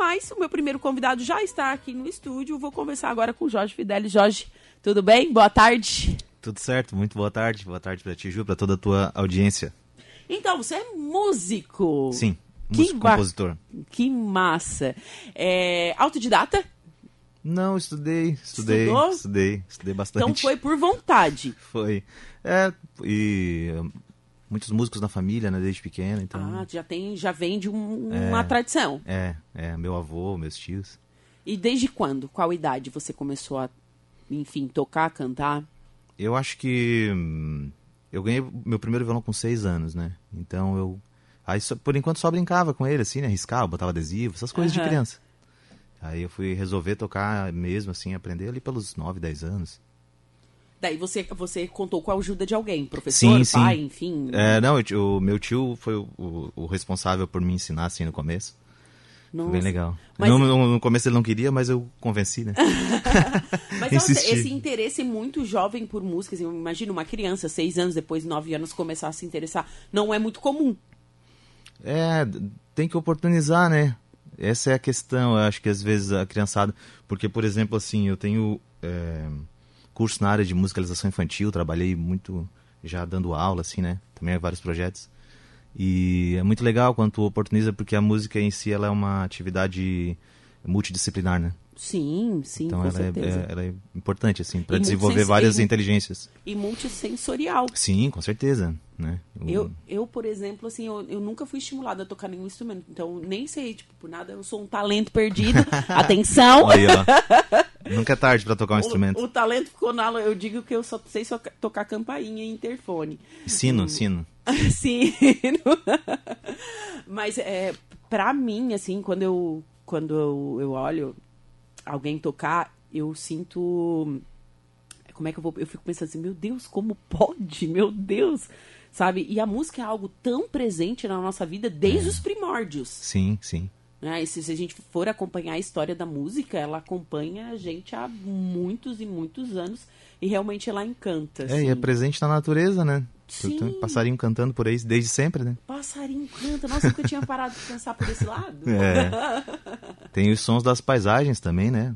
Mas o meu primeiro convidado já está aqui no estúdio. Vou conversar agora com o Jorge Fidelis. Jorge, tudo bem? Boa tarde. Tudo certo, muito boa tarde. Boa tarde para ti, Ju, para toda a tua audiência. Então, você é músico. Sim, músico, que compositor. Que massa. É, autodidata? Não, estudei, estudei, Estudou? estudei, estudei bastante. Então foi por vontade. Foi. É, e muitos músicos na família, né, desde pequeno, então... Ah, já tem, já vem de um- uma tradição. É, é, meu avô, meus tios. E desde quando? Qual idade você começou a, enfim, tocar, cantar? Eu acho que hum, eu ganhei meu primeiro violão com seis anos, né? Então eu. Aí só- por enquanto só brincava com ele, assim, né? Riscava, botava adesivo, essas coisas Aham. de criança. Aí eu fui resolver tocar mesmo, assim, aprender ali pelos nove, dez anos. Daí você, você contou com a ajuda de alguém, professor, Sim, sim. pai, enfim. É, não, eu o meu tio foi o, o- o responsável por me ensinar, assim, no começo. Foi Nossa. bem legal. Mas- No, no- no começo ele não queria, mas eu convenci, né? Mas nossa, esse interesse muito jovem por música, assim, imagina uma criança, seis anos, depois nove anos, começar a se interessar. Não é muito comum. É, tem que oportunizar, né? Essa é a questão, eu acho que às vezes a criançada. Porque, por exemplo, assim, eu tenho é, curso na área de musicalização infantil, trabalhei muito já dando aula, assim, né? Também vários projetos. E é muito legal quando tu oportuniza, porque a música em si ela é uma atividade multidisciplinar, né? Sim, sim, Então com ela é, é- ela é importante, assim, para desenvolver várias e inteligências. E multissensorial. Sim, com certeza, né? O- Eu, eu, por exemplo, assim, eu, eu nunca fui estimulada a tocar nenhum instrumento. Então, nem sei, tipo, por nada, eu sou um talento perdido. Atenção! Aí, ó. Nunca é tarde para tocar um instrumento. O, o talento ficou na... Eu digo que eu só sei só tocar campainha e interfone. Sino, sino. Sim. Mas é, pra mim, assim, quando eu, quando eu, eu olho alguém tocar, eu sinto. Como é que eu vou. Eu fico pensando assim, meu Deus, como pode? Meu Deus! Sabe? E a música é algo tão presente na nossa vida desde os primórdios. Sim, sim. Né? E se, se a gente for acompanhar a história da música, ela acompanha a gente há muitos e muitos anos. E realmente ela encanta. É, e é assim. presente na natureza, né? Sim. Passarinho cantando por aí desde sempre, né? Passarinho canta. Nossa, eu nunca tinha parado de pensar por esse lado. É. Tem os sons das paisagens também, né?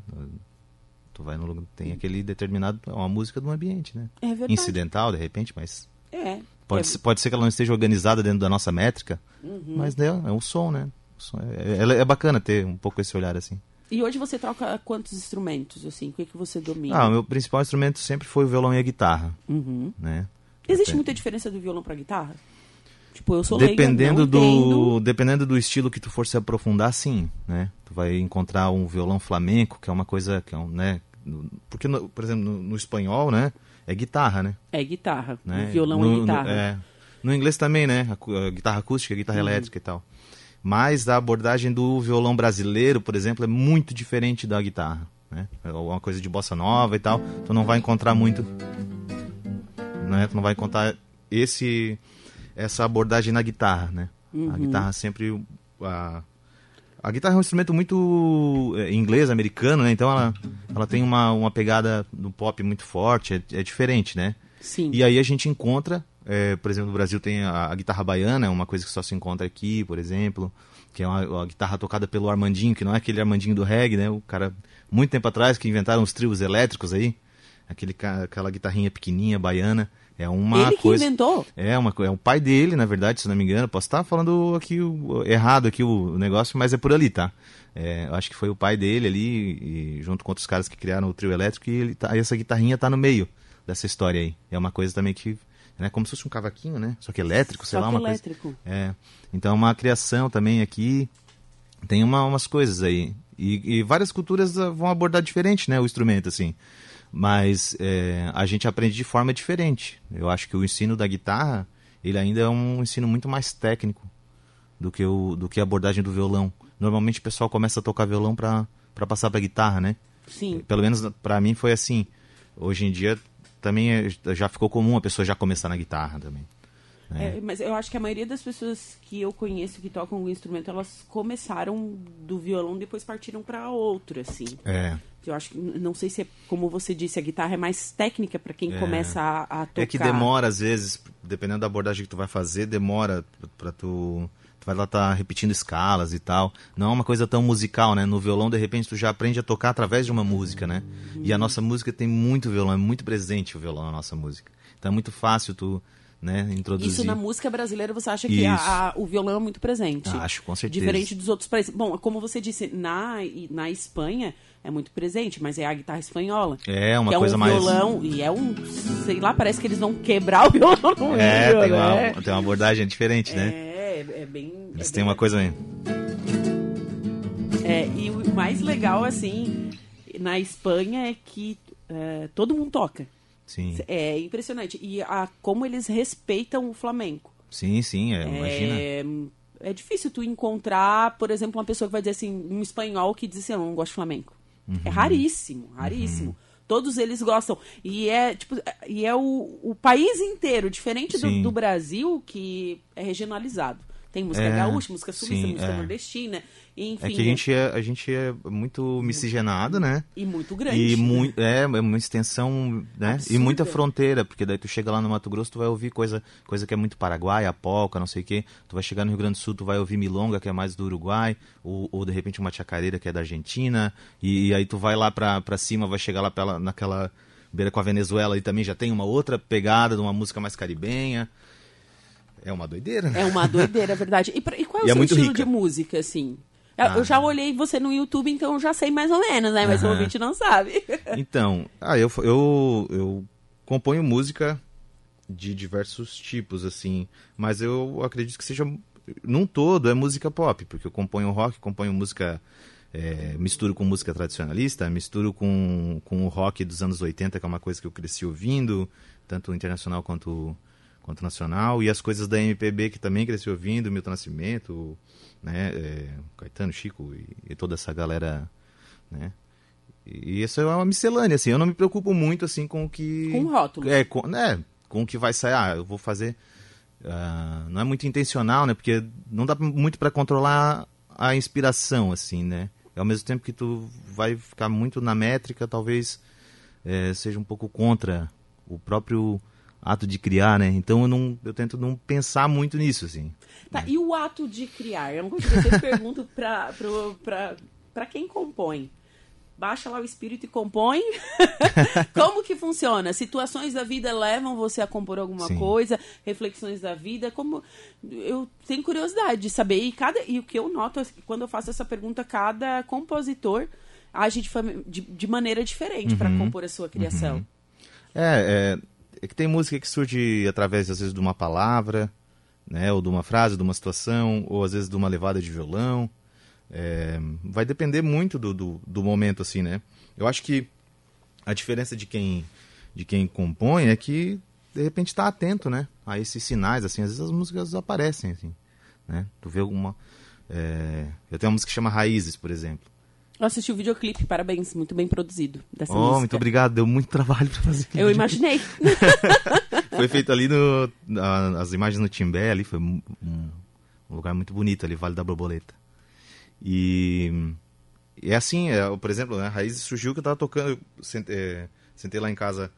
Tu vai no lugar, tem aquele determinado, uma música do ambiente, né? É verdade. Incidental, de repente, mas É. pode, é, ser, pode ser que ela não esteja organizada dentro da nossa métrica, Uhum. mas né, é um som, né? É, é, é bacana ter um pouco esse olhar assim. E hoje você troca quantos instrumentos, assim? O que, que você domina? Ah, o meu principal instrumento sempre foi o violão e a guitarra, Uhum. né? Existe Até- muita diferença do violão pra guitarra? Tipo, eu sou leiga, Dependendo não do, entendo. dependendo do estilo que tu for se aprofundar, sim, né? Tu vai encontrar um violão flamenco, que é uma coisa que é um, né? no- Porque, no- por exemplo, no, no espanhol, né? É guitarra, né? É guitarra. né? Violão no, é no- guitarra. é. No inglês também, né? A, a guitarra acústica, a guitarra Uhum. elétrica e tal. Mas a abordagem do violão brasileiro, por exemplo, é muito diferente da guitarra, né? É uma coisa de bossa nova e tal. Tu não vai encontrar muito, né? Tu não vai encontrar esse essa abordagem na guitarra, né? Uhum. A guitarra sempre a, a guitarra é um instrumento muito é, inglês, americano, né? Então ela, ela tem uma, uma pegada no pop muito forte, é, é diferente, né? Sim. E aí a gente encontra, é, por exemplo, no Brasil tem a, a guitarra baiana, é uma coisa que só se encontra aqui, por exemplo, que é uma, uma guitarra tocada pelo Armandinho, que não é aquele Armandinho do reggae, né? O cara, muito tempo atrás, que inventaram os trios elétricos aí, aquele, aquela guitarrinha pequenininha, baiana, é uma Ele que coisa... inventou. É, uma, é o pai dele, na verdade, se não me engano. Posso estar falando aqui o- errado aqui o, o negócio, mas é por ali, tá? É, eu acho que foi o pai dele ali, e junto com outros caras que criaram o trio elétrico, e ele tá- essa guitarrinha tá no meio dessa história aí. É uma coisa também que. É como se fosse um cavaquinho, né? Só que elétrico, sei Só lá, que uma elétrico. coisa. É. Então é uma criação também aqui. Tem uma- umas coisas aí. E, e várias culturas ah, vão abordar diferente, né? O instrumento, assim. Mas é, a gente aprende de forma diferente. Eu acho que o ensino da guitarra, ele ainda é um ensino muito mais técnico do que, o, do que a abordagem do violão. Normalmente o pessoal começa a tocar violão para passar para guitarra, né? Sim. Pelo menos para mim foi assim. Hoje em dia também é- já ficou comum a pessoa já começar na guitarra também. né? É, mas eu acho que a maioria das pessoas que eu conheço que tocam o instrumento, elas começaram do violão, depois partiram para outro, assim. É. Eu acho que, não sei se é, como você disse, a guitarra é mais técnica para quem É. começa a, a tocar. É que demora às vezes, dependendo da abordagem que tu vai fazer, demora para tu tu vai lá tá repetindo escalas e tal. Não é uma coisa tão musical, né? No violão, de repente, tu já aprende a tocar através de uma música, né? E a nossa música tem muito violão, é muito presente o violão na nossa música. Então é muito fácil tu né, introduzir. Isso na música brasileira você acha que a, a, o violão é muito presente? Acho, com certeza. Diferente dos outros países. Bom, como você disse, na, na Espanha é muito presente, mas é a guitarra espanhola. É, uma que coisa é um mais. violão, e é um. Sei lá, parece que eles vão quebrar o violão no É, meio, tem, né? uma, tem uma abordagem diferente, né? É, é bem. Eles é têm bem uma coisa mesmo. É, e o mais legal, assim, na Espanha é que é, todo mundo toca. Sim, É impressionante. E a, como eles respeitam o flamenco. sim, sim, é, imagina. É, é difícil tu encontrar, por exemplo, uma pessoa que vai dizer assim, um espanhol que diz assim, eu não gosto de flamenco. Uhum. É raríssimo, raríssimo. Todos eles gostam. E é, tipo, e é o, o país inteiro, diferente do, do Brasil, que é regionalizado. Tem música É, gaúcha, música sulista, sim, música é. nordestina, enfim. É que a gente é, a gente é muito miscigenado, né? E muito grande. E né? muito, é, é uma extensão, né? Absurda. E muita fronteira, porque daí tu chega lá no Mato Grosso, tu vai ouvir coisa, coisa que é muito Paraguai, a polca, não sei o quê. Tu vai chegar no Rio Grande do Sul, tu vai ouvir milonga, que é mais do Uruguai, ou, ou de repente uma chacareira, que é da Argentina. E, aí tu vai lá pra, pra cima, vai chegar lá naquela beira com a Venezuela e também já tem uma outra pegada de uma música mais caribenha. É uma doideira. É uma doideira, é verdade. E, pra- e qual é o E é seu muito estilo rica. de música, assim? Eu, Ah. eu já olhei você no YouTube, então eu já sei mais ou menos, né? Mas o ouvinte não sabe. Então, ah, eu, eu, eu componho música de diversos tipos, assim, mas eu acredito que seja, num todo, é música pop, porque eu componho rock, componho música, é, misturo com música tradicionalista, misturo com, com o rock dos anos 80, que é uma coisa que eu cresci ouvindo, tanto internacional quanto, quanto nacional, e as coisas da MPB que também cresci ouvindo, Milton Nascimento, né, é, Caetano, Chico e, e toda essa galera, né, e isso é uma miscelânea, assim. Eu não me preocupo muito, assim, com o que... Com rótulos. É, com, né, com o que vai sair. Ah, eu vou fazer... ah, não é muito intencional, né? Porque não dá muito para controlar a inspiração, assim, né? E ao mesmo tempo que tu vai ficar muito na métrica, talvez eh, seja um pouco contra o próprio ato de criar, né? Então eu, não, eu tento não pensar muito nisso, assim. Tá, e o ato de criar? É uma coisa que eu sempre pergunto pra, pro- pra, pra quem compõe. Baixa lá o espírito e compõe. Como que funciona? Situações da vida levam você a compor alguma Sim. coisa, reflexões da vida. Como eu tenho curiosidade de saber e cada e o que eu noto que quando eu faço essa pergunta, cada compositor age de, de, de maneira diferente pra compor a sua criação. É, é, é que tem música que surge através, às vezes, de uma palavra, né? Ou de uma frase, de uma situação, ou às vezes de uma levada de violão. É, vai depender muito do, do, do momento, assim, né? Eu acho que a diferença de quem, de quem compõe é que, de repente, está atento, né? A esses sinais, assim. Às vezes as músicas aparecem, assim, né? Tu vê alguma... é, Eu tenho uma música que chama Raízes, por exemplo. Eu assisti o videoclipe, parabéns, muito bem produzido dessa Oh, música. muito obrigado. Deu muito trabalho para fazer Eu imaginei. Foi feito ali no. a- as imagens no Timbé ali, foi um, um- lugar muito bonito ali, Vale da Borboleta. E. É assim, é, por exemplo, né, a Raiz surgiu que eu tava tocando. eu sentei, é, sentei lá em casa,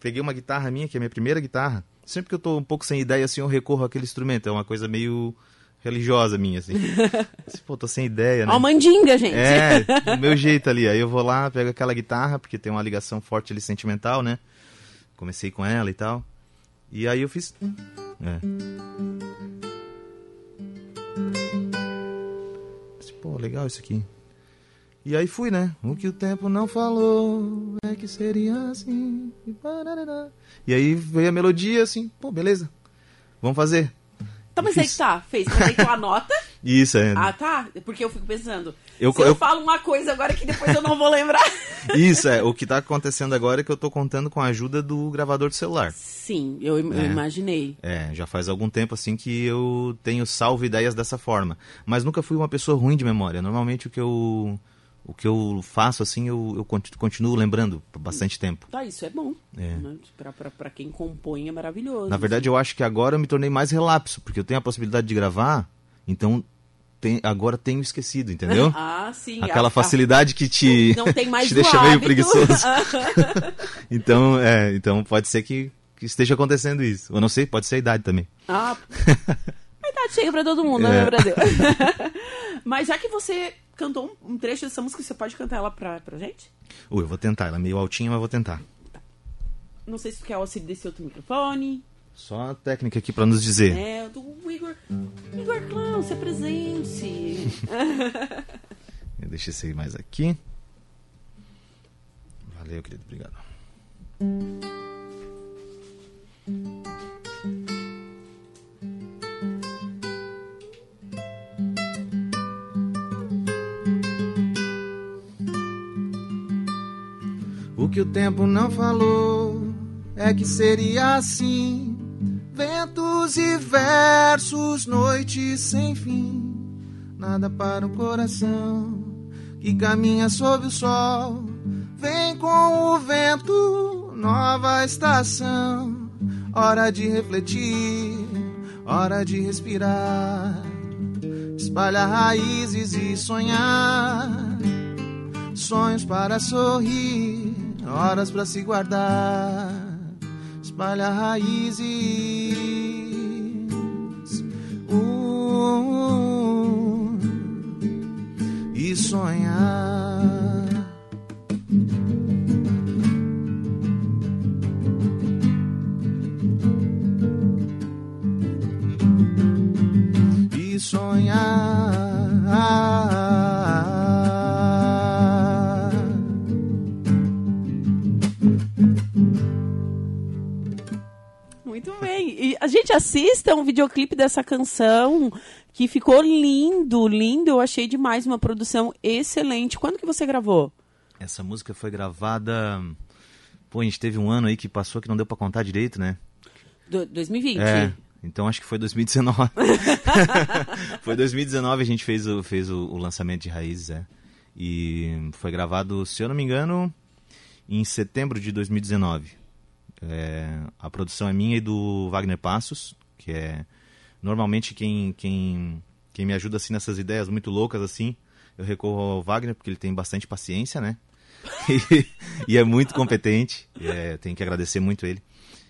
peguei uma guitarra minha, que é a minha primeira guitarra. Sempre que eu tô um pouco sem ideia, assim, eu recorro àquele instrumento. É uma coisa meio religiosa minha, assim. Assim, Pô, tô sem ideia, né? Ó, mandinga, gente. É, do meu jeito ali. Aí eu vou lá, pego aquela guitarra, porque tem uma ligação forte ali sentimental, né? Comecei com ela e tal. E aí eu fiz. É. Pô, legal isso aqui. E aí fui, né? O que o tempo não falou é que seria assim. E aí veio a melodia assim, pô, beleza. Vamos fazer. Tá, mas aí que tá, fez. Mas aí tu anota. Isso, é. Ah, tá. Porque eu fico pensando. Eu- se eu, eu- falo uma coisa agora que depois eu não vou lembrar. Isso, é. O que tá acontecendo agora é que eu tô contando com a ajuda do gravador de celular. Sim, eu, eu É. imaginei. É, já faz algum tempo assim que eu tenho salvo ideias dessa forma. Mas nunca fui uma pessoa ruim de memória. Normalmente o que eu, o que eu faço assim, eu, eu conti- continuo lembrando por bastante tempo. Tá, isso é bom. É. Né? Pra quem compõe é maravilhoso. Na verdade, eu acho que agora eu me tornei mais relapso, porque eu tenho a possibilidade de gravar, então tem, agora tenho esquecido, entendeu? Ah, sim. Aquela a- facilidade que te, Não tem mais te deixa meio preguiçoso. então, é, então pode ser que, que esteja acontecendo isso. Eu não sei, pode ser a idade também. Ah, tá, prato cheio pra todo mundo, né, É. Brasil? Mas já que você cantou um um trecho dessa música, você pode cantar ela pra, pra gente? Ui, eu vou tentar. Ela é meio altinha, mas vou tentar. Não sei se tu quer o auxílio desse outro microfone. Só a técnica aqui pra nos dizer. É, do Igor. Igor Clown, se apresente. Eu deixei aí mais aqui. Valeu, querido. Obrigado. O que o tempo não falou é que seria assim. Ventos e versos, noites sem fim. Nada para o coração que caminha sob o sol. Vem com o vento, nova estação. Hora de refletir, hora de respirar. Espalhar raízes e sonhar. Sonhos para sorrir, horas para se guardar. Espalha raízes uh, e sonhar. A gente assista um videoclipe dessa canção que ficou lindo, lindo. Eu achei demais, uma produção excelente. Quando que você gravou? Essa música foi gravada. Pô, a gente teve um ano aí que passou que não deu pra contar direito, né? Do, 2020. É. Então acho que foi 2019. foi 2019 a gente fez o, fez o, o lançamento de Raízes, é. E foi gravado, se eu não me engano, em setembro de 2019. É, a produção é minha e do Wagner Passos, que é normalmente quem, quem, quem me ajuda assim nessas ideias muito loucas assim. Eu recorro ao Wagner porque ele tem bastante paciência, né? e, e é muito competente. É, tenho que agradecer muito ele.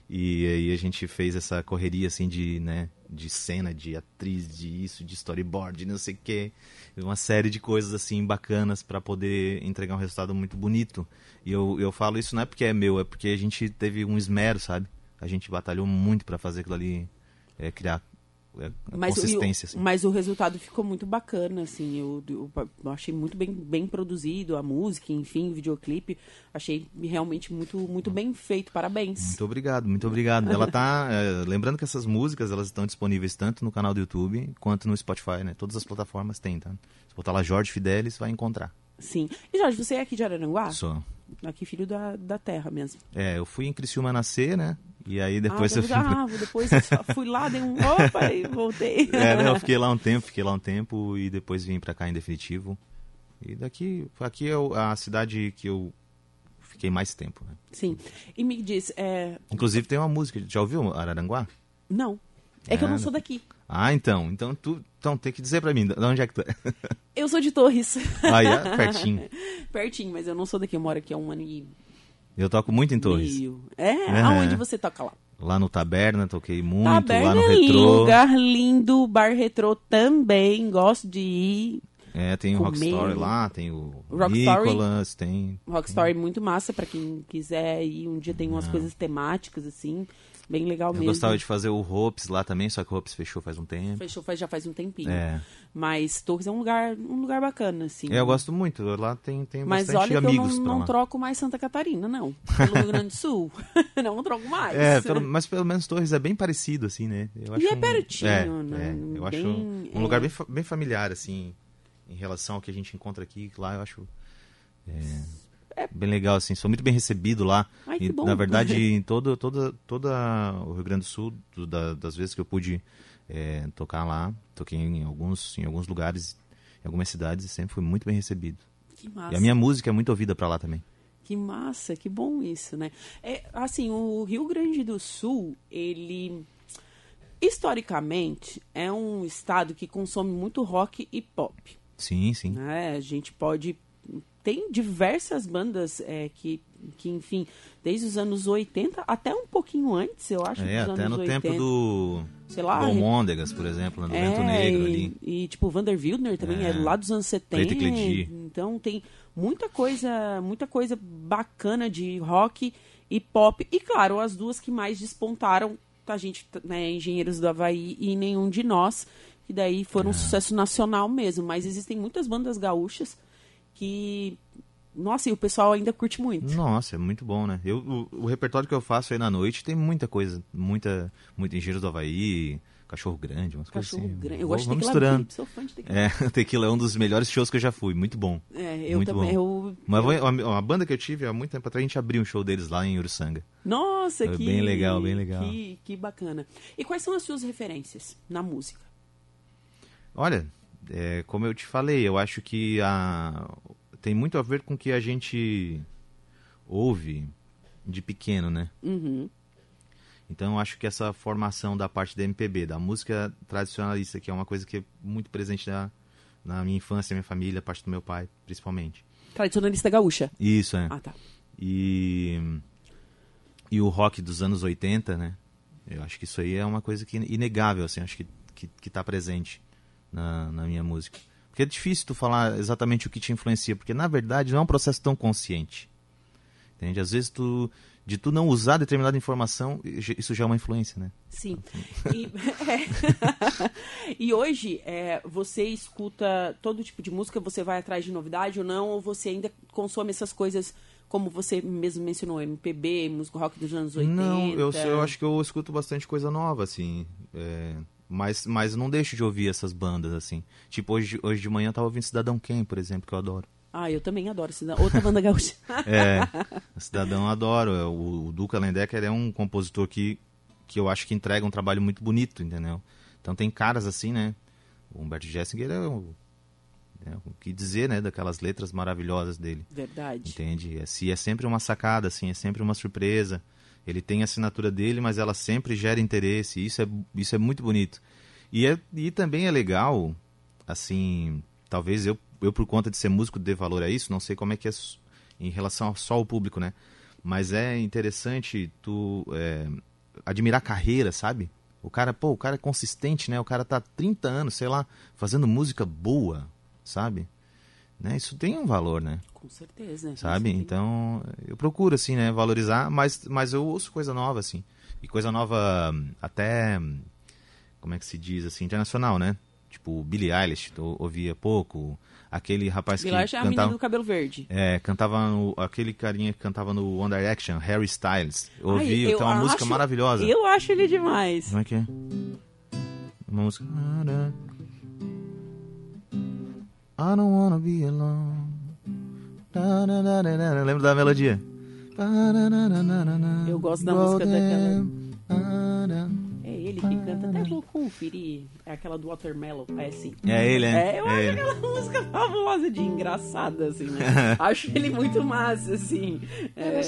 E aí a gente fez essa correria assim de, né, de cena, de atriz, de isso, de storyboard, não sei o quê. Uma série de coisas assim bacanas para poder entregar um resultado muito bonito. E eu, eu falo isso não é porque é meu, é porque a gente teve um esmero, sabe? A gente batalhou muito para fazer aquilo ali é, criar Mas, consistência. o, assim. mas o resultado ficou muito bacana, assim. Eu, eu, eu achei muito bem, bem produzido a música, enfim, o videoclipe. Achei realmente muito, muito bem feito. Parabéns. Muito obrigado, muito obrigado. Ela tá. é, lembrando que essas músicas elas estão disponíveis tanto no canal do YouTube quanto no Spotify, né? Todas as plataformas têm, tá? Se botar lá Jorge Fidelis, vai encontrar. Sim. E Jorge, você é aqui de Araranguá? Só. Aqui, filho da, da terra mesmo. É, eu fui em Criciúma nascer, né? E aí depois ah, eu fui. Ah, depois eu fui lá, dei um opa e voltei. É, né, eu fiquei lá um tempo, fiquei lá um tempo e depois vim pra cá em definitivo. E daqui, aqui é a cidade que eu fiquei mais tempo, né? Sim. E me diz, é... Inclusive tem uma música, já ouviu Araranguá? não. É que eu não Ah, sou daqui. Ah, então, então tu, então tem que dizer pra mim, de onde é que tu é? Eu sou de Torres. Aí, é, pertinho. Pertinho, mas eu não sou daqui. Eu moro aqui há um ano e Eu toco muito em Torres. meio. É? É. Aonde você toca lá? Lá no Taberna, toquei muito, Taberna lá no é Retrô. lugar lindo, bar retrô também, gosto de ir. É, tem o Comer. Rock Story lá, tem o Rock Story? Nicholas, tem... Rock Story muito massa pra quem quiser ir. Um dia tem umas coisas temáticas, assim, bem legal Eu mesmo. gostava de fazer o Hopes lá também, só que o Hopes fechou faz um tempo. Fechou faz, já faz um tempinho. É. Mas Torres é um lugar, um lugar bacana, assim. É, eu gosto muito, lá tem, tem Mas bastante olha que eu amigos não, não troco mais Santa Catarina, não. Pelo Rio Grande do Sul. não troco mais. É, pelo- mas pelo menos Torres é bem parecido, assim, né? Eu E é um- pertinho, é, né? é, eu acho Bem- um é. lugar bem, bem familiar, assim, em relação ao que a gente encontra aqui. Lá eu acho é, bem legal, assim. Sou muito bem recebido lá. Ai, E. Na verdade, em todo, toda, toda o Rio Grande do Sul, do- da- das vezes que eu pude é, tocar lá, toquei em alguns, em alguns lugares, em algumas cidades, e sempre fui muito bem recebido. Que massa. E a minha música é muito ouvida pra lá também. Que massa, que bom isso, né? É, assim, o Rio Grande do Sul, ele historicamente é um estado que consome muito rock e pop, Sim, sim. né? A gente pode tem diversas bandas é, que que, enfim, desde os anos 80, até um pouquinho antes, eu acho. É, até no 80. tempo do. Sei lá, do Almôndegas, por exemplo, no é, Vento Negro e, ali. E, tipo, Vander Wildner também é, É. lá dos anos 70. Preto e Cledi. Então tem muita coisa, muita coisa bacana de rock e pop. E claro, as duas que mais despontaram, a gente, né, Engenheiros do Havaí e Nenhum de Nós, que daí foram É. um sucesso nacional mesmo. Mas existem muitas bandas gaúchas que. Nossa, e o pessoal ainda curte muito. Nossa, é muito bom, né? Eu, o, o repertório que eu faço aí na noite tem muita coisa. Muita. Muito Engenheiros do Havaí, Cachorro Grande, umas coisas Cachorro assim. grande. Eu gosto de tequila misturando. Baby, sou fã de tequila. É, Tequila é um dos melhores shows que eu já fui. Muito bom. É, eu muito também. bom. Eu, uma, uma banda que eu tive há muito tempo atrás, a gente abriu um show deles lá em Uruçanga. Nossa, Foi que bem legal, bem legal. Que, que bacana. E quais são as suas referências na música? Olha, é, como eu te falei, eu acho que a, tem muito a ver com o que a gente ouve de pequeno, né? Uhum. Então eu acho que essa formação da parte da MPB, da música tradicionalista, que é uma coisa que é muito presente na, na minha infância, minha família, a parte do meu pai, principalmente. Tradicionalista gaúcha. Isso, é. Ah, tá. E, e o rock dos anos 80, né? Eu acho que isso aí é uma coisa que inegável, assim, acho que, que, que tá presente na, na minha música. Porque é difícil tu falar exatamente o que te influencia, porque na verdade não é um processo tão consciente. Entende? Às vezes tu, de tu não usar determinada informação, isso já é uma influência, né? Sim. E, é. E hoje, é, você escuta todo tipo de música, você vai atrás de novidade ou não, ou você ainda consome essas coisas, como você mesmo mencionou, MPB, música rock dos anos 80? Não, eu, eu acho que eu escuto bastante coisa nova, assim. é, mas, mas não deixo de ouvir essas bandas, assim. Tipo, hoje, hoje de manhã eu tava ouvindo Cidadão Quem, por exemplo, que eu adoro. Ah, eu também adoro essa outra banda gaúcha. É, Cidadão eu adoro. é, O, o Duca Lendecker é um compositor que, que eu acho que entrega um trabalho muito bonito, entendeu? Então tem caras assim, né? O Humberto Gessinger é o, é o que dizer, né? Daquelas letras maravilhosas dele. Verdade. Entende? É, se é sempre uma sacada, assim, é sempre uma surpresa. Ele tem a assinatura dele, mas ela sempre gera interesse. Isso é, isso é muito bonito. E, é, e também é legal, assim, talvez eu, eu, por conta de ser músico, dê valor a isso. Não sei como é que é em relação só ao público, né? Mas é interessante tu é, admirar a carreira, sabe? O cara, pô, o cara é consistente, né? O cara tá há 30 anos, sei lá, fazendo música boa, sabe? Né? Isso tem um valor, né? Com certeza. sabe? Então, eu procuro, assim, né, valorizar, mas, mas eu ouço coisa nova, assim. E coisa nova até, como é que se diz, assim, internacional, né? Tipo, Billie Eilish, eu ouvia pouco. Aquele rapaz Billie Eilish que é a menina cantava... do cabelo verde. É, cantava no, aquele carinha que cantava no One Direction, Harry Styles. Eu Ai, ouvi, eu tem uma música acho- maravilhosa. Eu acho ele demais. Como é que é? Uma música. I don't wanna be alone. Da, da, da, da, da. Lembra da melodia? Eu gosto da música daquela-. É ele que canta. Até vou conferir. É aquela do Watermelon. É assim. É ele, né? É, eu É acho ele. aquela música fabulosa de engraçada, assim, né? acho ele muito massa, assim. É, é,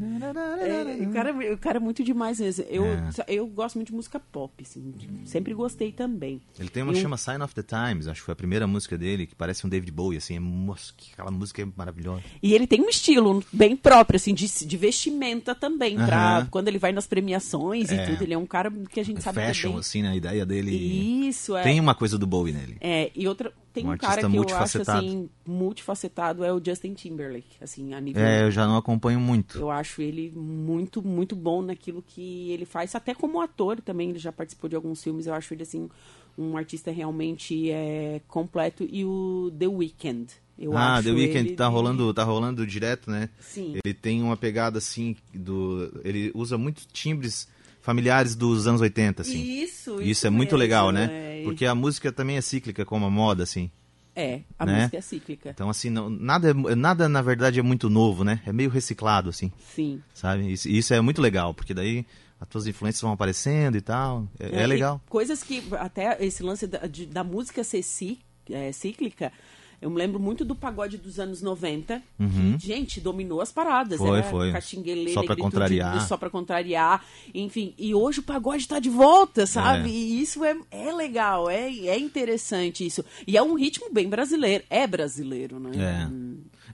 o, cara, o cara é muito demais mesmo. Eu, É. eu gosto muito de música pop, assim. Sempre gostei também. Ele tem uma Eu- que chama Sign of the Times, acho que foi a primeira música dele, que parece um David Bowie, assim, é, nossa, aquela música é maravilhosa. E ele tem um estilo bem próprio, assim, de, de vestimenta também. Pra, Aham. quando ele vai nas premiações e É. tudo, ele é um cara que a gente sabe Fashion, que é bem... assim, né, a ideia dele. Isso, é. Tem uma coisa do Bowie nele. É, e outra, tem Um um, cara que eu acho assim, multifacetado, é o Justin Timberlake, assim, a nível. É, eu já não acompanho muito. Eu acho ele muito, muito bom naquilo que ele faz, até como ator também, ele já participou de alguns filmes, eu acho ele assim, um artista realmente é, completo. E o The Weeknd. Eu ah, acho The Weeknd tá de- rolando, tá rolando direto, né? Sim. Ele tem uma pegada assim do, ele usa muitos timbres familiares dos anos 80, assim. Isso, Isso, é muito legal, né? é. Porque a música também é cíclica como a moda, assim. É, a né? música é cíclica. Então assim, não- nada é- nada na verdade é muito novo, né? É meio reciclado assim, Sim. sabe? Isso, isso é muito legal, porque daí as tuas influências vão aparecendo e tal. É, é e legal. Coisas que, até esse lance da, de- da música ser ci- é, cíclica, Eu me lembro muito do pagode dos anos 90, Uhum. que, gente, dominou as paradas. Foi, era foi. Caxinguelê, Só pra contrariar. Só pra contrariar. Enfim, e hoje o pagode tá de volta, sabe? É. E isso é, é legal, é, é interessante isso. E é um ritmo bem brasileiro. É brasileiro, né?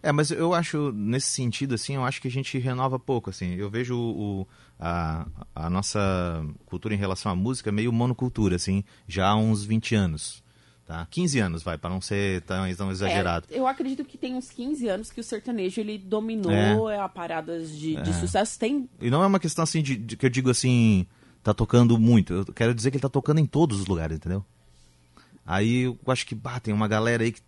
É. É, mas eu acho, nesse sentido, assim, eu acho que a gente renova pouco, assim. Eu vejo o, a, a nossa cultura em relação à música meio monocultura, assim, já há uns 20 anos, tá? 15 anos, vai, para não ser tão, tão exagerado. É, eu acredito que tem uns 15 anos que o sertanejo ele dominou é. a paradas de, de sucesso. Tem E não é uma questão, assim, de, de que eu digo, assim, tá tocando muito. Eu quero dizer que ele tá tocando em todos os lugares, entendeu? Aí eu acho que, bah, tem uma galera aí que,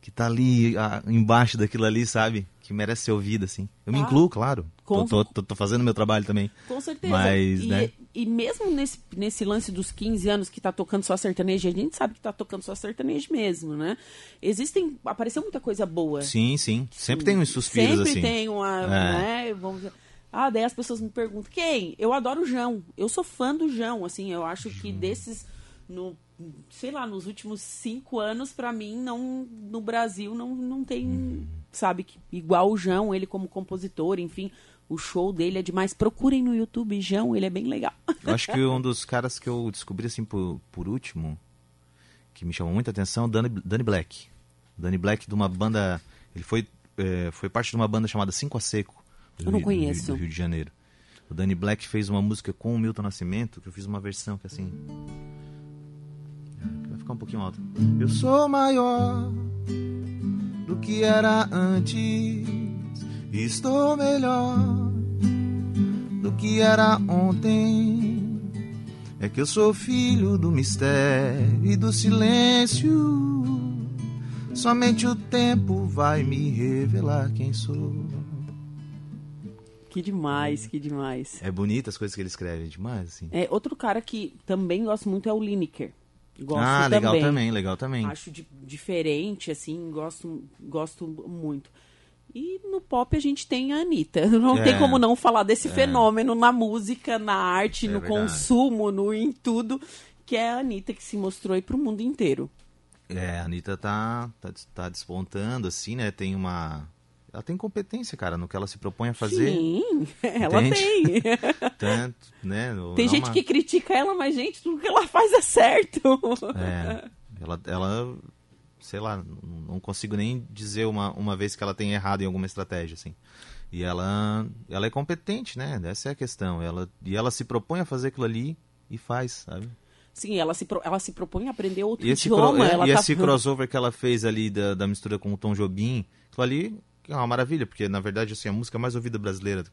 que tá ali ah, embaixo daquilo ali, sabe? Que merece ser ouvida, assim. Eu me Ah, incluo, claro. com- Tô, tô, tô, fazendo meu trabalho também. Com certeza. Mas, e, né? e mesmo nesse, nesse lance dos 15 anos que tá tocando só sertanejo, a gente sabe que tá tocando só sertanejo mesmo, né? Existem. Apareceu muita coisa boa. Sim, sim. Sempre tem uns suspiros, Sempre assim. tem uma. É. Né, vamos dizer- ah, daí as pessoas me perguntam, quem? Eu adoro o João. Eu sou fã do João, assim, eu acho que desses. No, sei lá, nos últimos cinco anos, pra mim, não, no Brasil, não, não tem, sabe, que, igual o João, ele como compositor, enfim, o show dele é demais. Procurem no YouTube, João, ele é bem legal. Eu acho que um dos caras que eu descobri, assim, por, por último, que me chamou muita atenção, é o Danny, Danny Black. Danny Black de uma banda... Ele foi, eh, foi parte de uma banda chamada Cinco a Seco. do Eu não Rio- do conheço. Rio, do Rio de Janeiro. O Danny Black fez uma música com o Milton Nascimento, que eu fiz uma versão que assim... Ficar um pouquinho alto. Eu sou maior do que era antes. Estou melhor do que era ontem. É que eu sou filho do mistério e do silêncio. Somente o tempo vai me revelar quem sou. Que demais, que demais. É bonita as coisas que ele escreve, é demais, assim. É, outro cara que também gosto muito é o Lineker. Gosto ah, legal também. também, legal também. Acho di- diferente, assim, gosto, gosto muito. E no pop a gente tem a Anitta. Não É. tem como não falar desse fenômeno na música, na arte, É no verdade. consumo, no em tudo, que é a Anitta que se mostrou aí pro mundo inteiro. É, a Anitta tá, tá, tá despontando, assim, né? Tem uma. Ela tem competência, cara, no que ela se propõe a fazer. Sim, ela Entende? tem. Tanto, né? tem não gente uma- que critica ela, mas, gente, tudo que ela faz é certo. É, ela, ela, sei lá, não- consigo nem dizer uma, uma vez que ela tem errado em alguma estratégia, assim. E ela, ela é competente, né? Essa é a questão. Ela, e ela se propõe a fazer aquilo ali e faz, sabe? Sim, ela se, pro- ela se propõe a aprender outro E idioma. é, ela e tá... esse crossover que ela fez ali da, da mistura com o Tom Jobim, aquilo ali é uma maravilha, porque na verdade assim, a música mais ouvida brasileira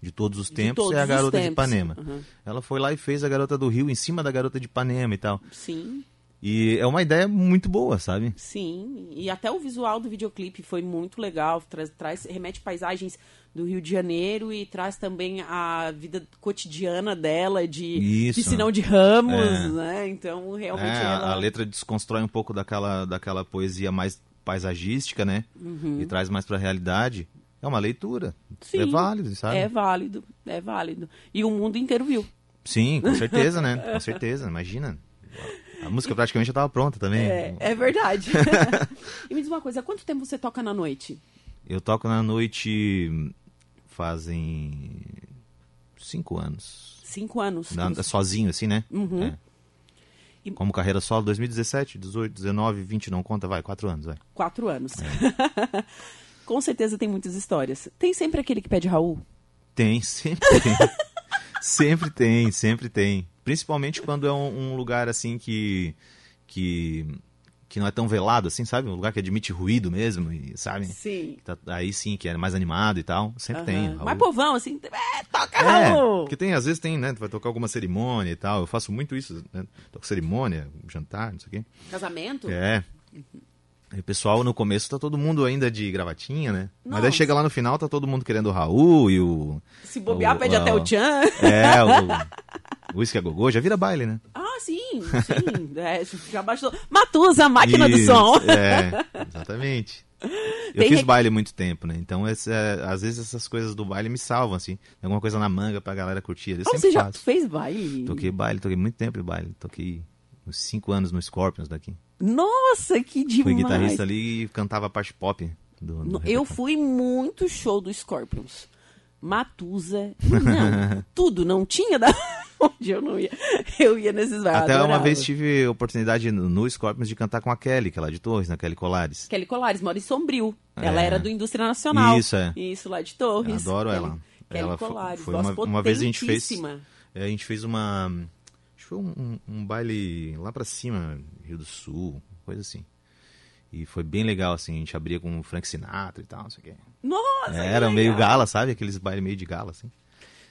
de todos os tempos todos é a Garota de. Ipanema. Uhum. Ela foi lá e fez a Garota do Rio em cima da Garota de Ipanema e tal. Sim, E é uma ideia muito boa, sabe? sim. E até o visual do videoclipe foi muito legal. Traz, traz, remete paisagens do Rio de Janeiro e traz também a vida cotidiana dela de Isso. piscinão de ramos, É. né? Então, realmente É, ela... a letra desconstrói um pouco daquela, daquela poesia mais paisagística, né? E traz mais pra realidade. É uma leitura. Uhum. Sim, é válido, sabe? É válido, é válido. E o mundo inteiro viu. Sim, com certeza, né? Com certeza, imagina. A música praticamente já tava pronta também. É, é verdade. e me diz uma coisa, há quanto tempo você toca na noite? Eu toco na noite fazem cinco anos. Cinco anos. Na- sozinho, assim, né? Uhum. É. E- Como carreira solo, 2017, 18, 19, 20, não conta, vai, quatro anos, vai. Quatro anos. É. Com certeza tem muitas histórias. Tem sempre aquele que pede Raul? Tem, sempre tem. sempre tem, sempre tem. Principalmente quando é um, um lugar assim que, que que não é tão velado assim, sabe? Um lugar que admite ruído mesmo, e, sabe? Sim. Tá- aí sim, que é mais animado e tal. Sempre tem. Aham. Raul. Mas povão, assim, é, toca É, Raul! porque tem, às vezes tem, né? Tu vai tocar alguma cerimônia e tal. Eu faço muito isso, né? Toco cerimônia, jantar, não sei o quê. Casamento? É. E o pessoal no começo tá todo mundo ainda de gravatinha, né? Mas daí Nossa. chega lá no final, tá todo mundo querendo o Raul e o. Se bobear, o- pede até o- o tchan. É, o. O Whisky a Gogô já vira baile, né? Ah, sim, sim. É, já baixou. Matusa, máquina do Isso, som. É, exatamente. Eu Tem fiz re- baile muito tempo, né? Então, é, às vezes essas coisas do baile me salvam, assim. Alguma coisa na manga pra galera curtir. Eu Ah, você já fez baile? Toquei baile, toquei muito tempo de baile. Toquei uns cinco anos no Scorpions daqui. Nossa, que demais! Fui guitarrista ali e cantava a parte pop do, do repertório. Eu fui muito show do Scorpions. Matusa. Não, tudo. Não tinha da onde eu não ia. Eu ia nesses bares. Até uma adorava. vez tive oportunidade no, Scorpions de cantar com a Kelly, que é lá de Torres, na Kelly Colares. Kelly Colares, mora em Sombrio. Ela É. era do Indústria Nacional. Isso, é. Isso, lá de Torres. Eu adoro Kelly- ela. Kelly Ela Colares. foi uma- uma vez a gente fez-. É, a gente fez uma. Acho que foi um, um- um baile lá pra cima, Rio do Sul, coisa assim. E foi bem legal, assim, a gente abria com o Frank Sinatra e tal, não sei o quê. Nossa, que Era meio gala, sabe? Aqueles bailes meio de gala, assim.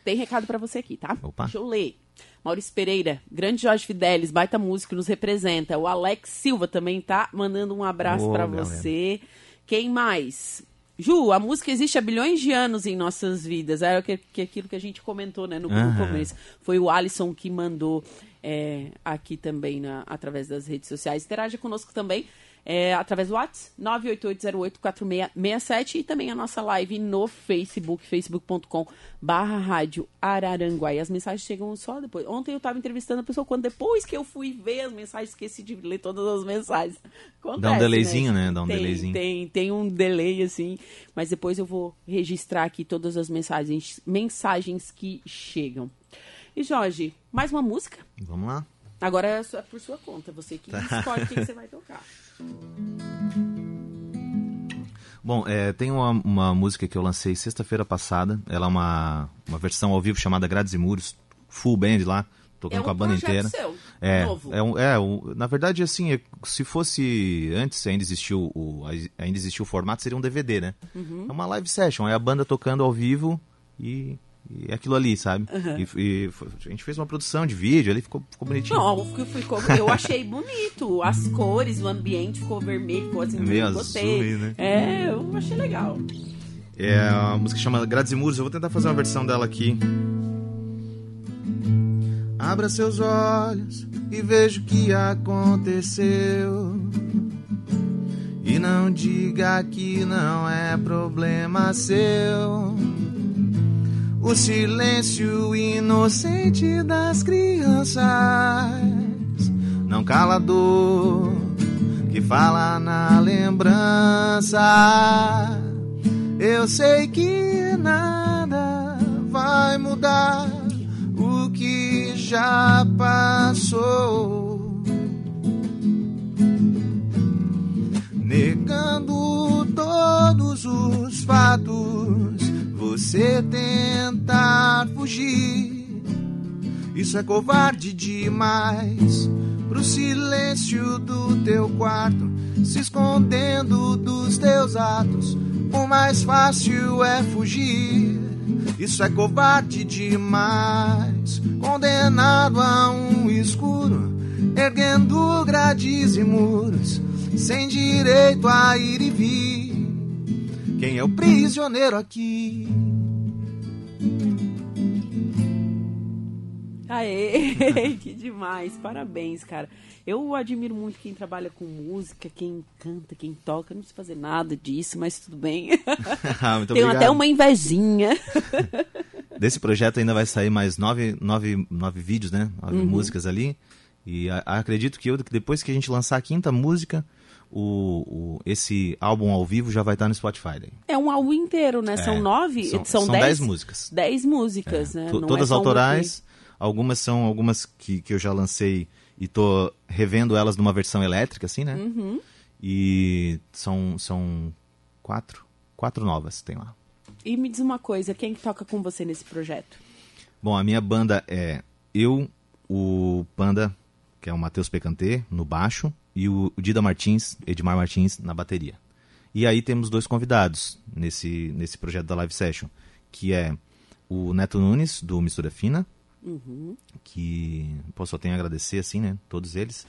Tem recado pra você aqui, tá? Opa. Deixa eu ler. Maurício Pereira, grande Jorge Fidelis, baita músico, nos representa. O Alex Silva também tá mandando um abraço galera. você. Quem mais? Ju, a música existe há bilhões de anos em nossas vidas. É o que, que aquilo que a gente comentou, né, no, Aham. começo. Foi o Alisson que mandou é, aqui também na, através das redes sociais. Interaja conosco também. É, através do WhatsApp, 988084667 e também a nossa live no Facebook, facebook.com barra rádio Araranguá. E as mensagens chegam só depois. Ontem eu estava entrevistando a pessoa, quando depois que eu fui ver as mensagens, esqueci de ler todas as mensagens. Acontece, Dá um delayzinho, né? Dá um tem, delayzinho. Tem, tem um delay, assim, mas depois eu vou registrar aqui todas as mensagens, mensagens que chegam. E Jorge, mais uma música? Vamos lá. Agora é por sua conta, você que Tá. escolhe quem você vai tocar. Bom, é, tem uma, uma música que eu lancei sexta-feira passada. Ela é uma, uma versão ao vivo chamada Grades e Muros, full band lá, tocando É um com a banda inteira. seu, é, novo. é, um, é um- na verdade, assim, é- se fosse antes, ainda existiu o, ainda existia o formato, seria um DVD, né? Uhum. É uma live session, é a banda tocando ao vivo e, e aquilo ali, sabe? E, e foi- a gente fez uma produção de vídeo, ali ficou, ficou bonitinho. Não, ficou- eu achei bonito. As cores, o ambiente ficou vermelho, ficou assim, É meio gostei. azul aí, né? É, eu achei legal. É a música chama Grades e Muros. Eu vou tentar fazer uma versão dela aqui. Abra seus olhos e veja o que aconteceu. E não diga que não é problema seu. O silêncio inocente das crianças não cala a dor que fala na lembrança. Eu sei que nada vai mudar o que já passou. Negando todos os fatos, você tentar fugir. Isso é covarde demais pro silêncio do teu quarto, se escondendo dos teus atos. O mais fácil é fugir. Isso é covarde demais, condenado a um escuro, erguendo grades e muros, sem direito a ir e vir. Quem é o prisioneiro aqui? Aê, que demais, parabéns, cara. Eu admiro muito quem trabalha com música, quem canta, quem toca. Eu não sei fazer nada disso, mas tudo bem. Muito Tenho obrigado. até uma invejinha. Desse projeto ainda vai sair mais nove, nove, nove vídeos, né? Nove Uhum. músicas ali. E a- acredito que eu, depois que a gente lançar a quinta música, o, o- esse álbum ao vivo já vai estar no Spotify. Daí. É um álbum inteiro, né? São É, nove? São, São, são dez, dez músicas. Dez músicas, né? To- Não é todas um autorais. Algumas são algumas que, que eu já lancei e tô revendo elas numa versão elétrica, assim, né? Uhum. E são, são quatro, quatro novas tem lá. E me diz uma coisa, quem que toca com você nesse projeto? Bom, a minha banda é eu, o Panda, que é o Matheus Pecantê, no baixo, e o Dida Martins, Edmar Martins, na bateria. E aí temos dois convidados nesse, nesse projeto da Live Session, que é o Neto Nunes, do Mistura Fina, que pô, só tenho a agradecer, assim, né, todos eles,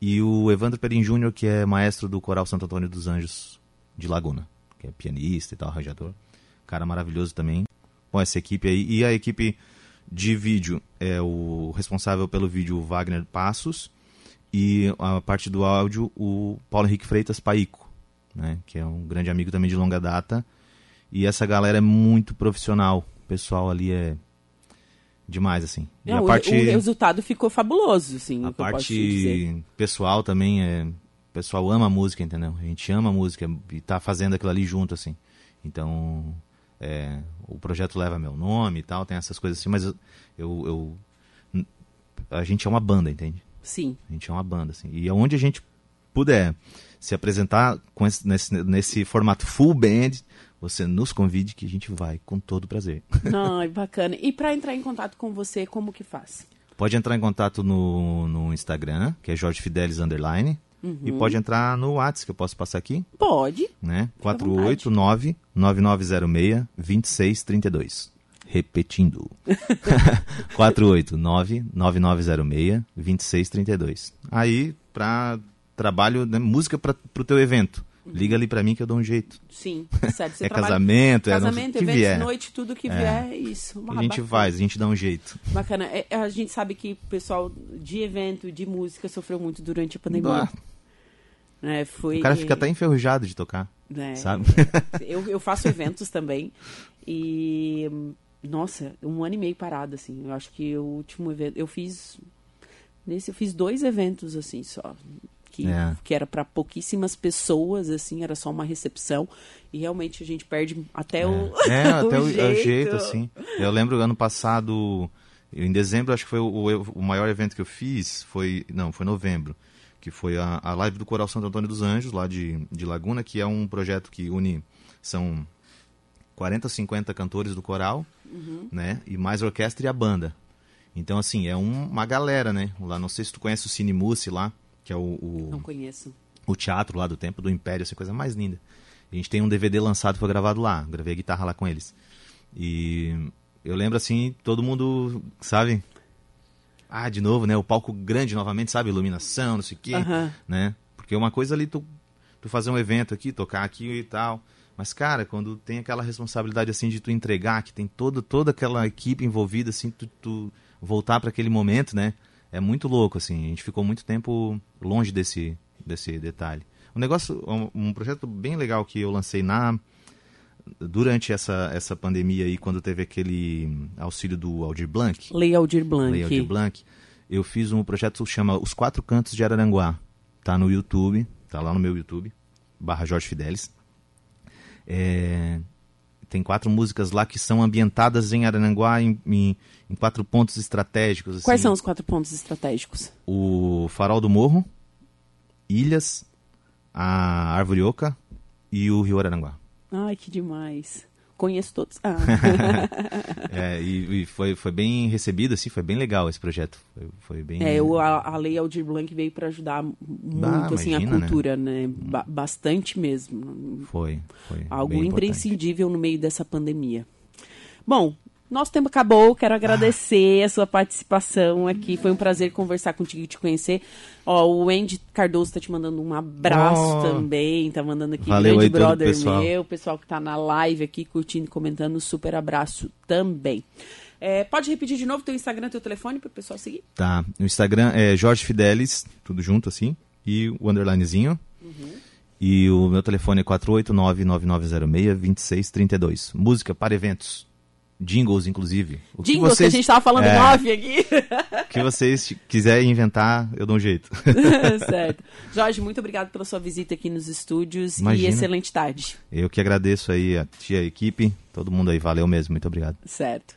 e o Evandro Perim Júnior, que é maestro do Coral Santo Antônio dos Anjos de Laguna, que é pianista e tal, arranjador. Cara maravilhoso também. Bom, essa equipe aí. E a equipe de vídeo é o responsável pelo vídeo Wagner Passos e a parte do áudio o Paulo Henrique Freitas Paico, né, que é um grande amigo também de longa data. E essa galera é muito profissional. O pessoal ali é demais, assim. E Não, a o- parte, o, resultado ficou fabuloso, assim, a parte pessoal também é o pessoal ama a música, entendeu? A gente ama a música e tá fazendo aquilo ali junto, assim. Então, é, o projeto leva meu nome e tal, tem essas coisas assim, mas eu, eu, eu- a gente é uma banda, entende? Sim. A gente é uma banda, assim. E aonde a gente puder se apresentar com esse- nesse, nesse formato full band, você nos convide que a gente vai com todo prazer. Ai, bacana. E pra entrar em contato com você, como que faz? Pode entrar em contato no, no Instagram, que é Jorge Fidelis Underline. Uhum. E pode entrar no WhatsApp, que eu posso passar aqui, Pode. né? Fica à vontade. 489-9906-2632. Repetindo. 489-9906-2632. Aí, pra trabalho, né, música para pro teu evento. Liga ali pra mim que eu dou um jeito. Sim, sério. Você é trabalha- casamento, é Casamento, que eventos, vier. noite, tudo que vier, é isso. A Ah, gente bacana. faz, a gente dá um jeito. Bacana. É, a gente sabe que o pessoal de evento, de música, sofreu muito durante a pandemia. É, foi, o cara fica até enferrujado de tocar, É, sabe? Eu, eu faço eventos também. E. Nossa, um ano e meio parado, assim. Eu acho que o último evento. Eu fiz. Nesse eu fiz dois eventos, assim, só. Que, É. que era para pouquíssimas pessoas, assim, era só uma recepção. E realmente a gente perde até o. É, até o, o o jeito. assim. Eu lembro ano passado, em dezembro, acho que foi o, o- maior evento que eu fiz, foi, não, foi novembro, que foi a, a live do Coral Santo Antônio dos Anjos, lá de, de Laguna, que é um projeto que une, são 40, 50 cantores do coral, né, e mais a orquestra e a banda. Então, assim, é um- uma galera, né, lá, não sei se tu conhece o Cine Mussi lá, que é o- o, Não conheço. o teatro lá do Tempo do Império, essa coisa mais linda. A gente tem um DVD lançado, foi gravado lá, gravei a guitarra lá com eles. E eu lembro assim, todo mundo, sabe? Ah, de novo, né? O palco grande novamente, sabe? Iluminação, não sei o quê, né? Porque uma coisa ali, tu, tu fazer um evento aqui, tocar aqui e tal. Mas, cara, quando tem aquela responsabilidade assim de tu entregar, que tem toda, toda aquela equipe envolvida, assim, tu, tu voltar para aquele momento, né? É muito louco, assim. A gente ficou muito tempo longe desse, desse detalhe. Um negócio, um, um projeto bem legal que eu lancei na durante essa, essa pandemia aí, quando teve aquele auxílio do Aldir Blanc, Lei Aldir Blanc. Lei Aldir Blanc, eu fiz um projeto que chama Os Quatro Cantos de Araranguá. Tá no YouTube, tá lá no meu YouTube, barra Jorge Fidelis. É, tem quatro músicas lá que são ambientadas em Araranguá em, em, em quatro pontos estratégicos. assim. Quais são os quatro pontos estratégicos? O Farol do Morro, Ilhas, a Árvore Oca e o Rio Araranguá. Ai, que demais. Conheço todos. Ah. É, e, e foi, foi bem recebido, assim, foi bem legal esse projeto. Foi, foi bem. É, o, a, a Lei Aldir Blanc veio para ajudar muito Ah, assim, a imagina, né? cultura, né? Ba- bastante mesmo. Foi, foi. Algo bem importante. imprescindível no meio dessa pandemia. Bom, nosso tempo acabou. Quero agradecer a sua participação aqui. Foi um prazer conversar contigo e te conhecer. Ó, o Andy Cardoso tá te mandando um abraço Oh. também. Tá mandando aqui Valeu grande aí todo o brother pessoal. meu. O pessoal que tá na live aqui curtindo e comentando. um Super abraço também. É, pode repetir de novo teu Instagram, teu telefone para o pessoal seguir? Tá. No Instagram é Jorge Fidelis, tudo junto assim. E o underlinezinho. E o meu telefone é 489-9906-2632. Música para eventos. Jingles, inclusive. O que Jingles, que a vocês, gente tava falando é. off aqui. que vocês quiserem inventar, eu dou um jeito. certo. Jorge, muito obrigado pela sua visita aqui nos estúdios Imagina. e excelente tarde. Eu que agradeço aí a tia, a equipe, todo mundo aí. Valeu mesmo, muito obrigado. Certo.